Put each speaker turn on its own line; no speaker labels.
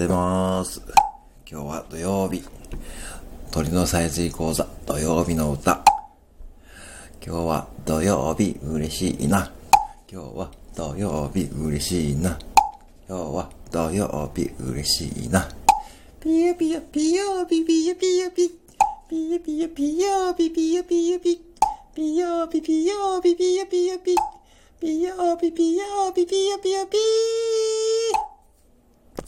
てます。今日は土曜日。鳥のさえずり講座、土曜日の歌。今日は土曜日嬉しいな。今日は土曜日嬉しいな。今日は土曜日嬉しいな。ピヨピヨピヨピピヨピヨピ。ピヨピヨピヨピピヨピヨピ。ピヨピピヨピピヨピヨピ。ピヨピピヨピピヨピヨピ。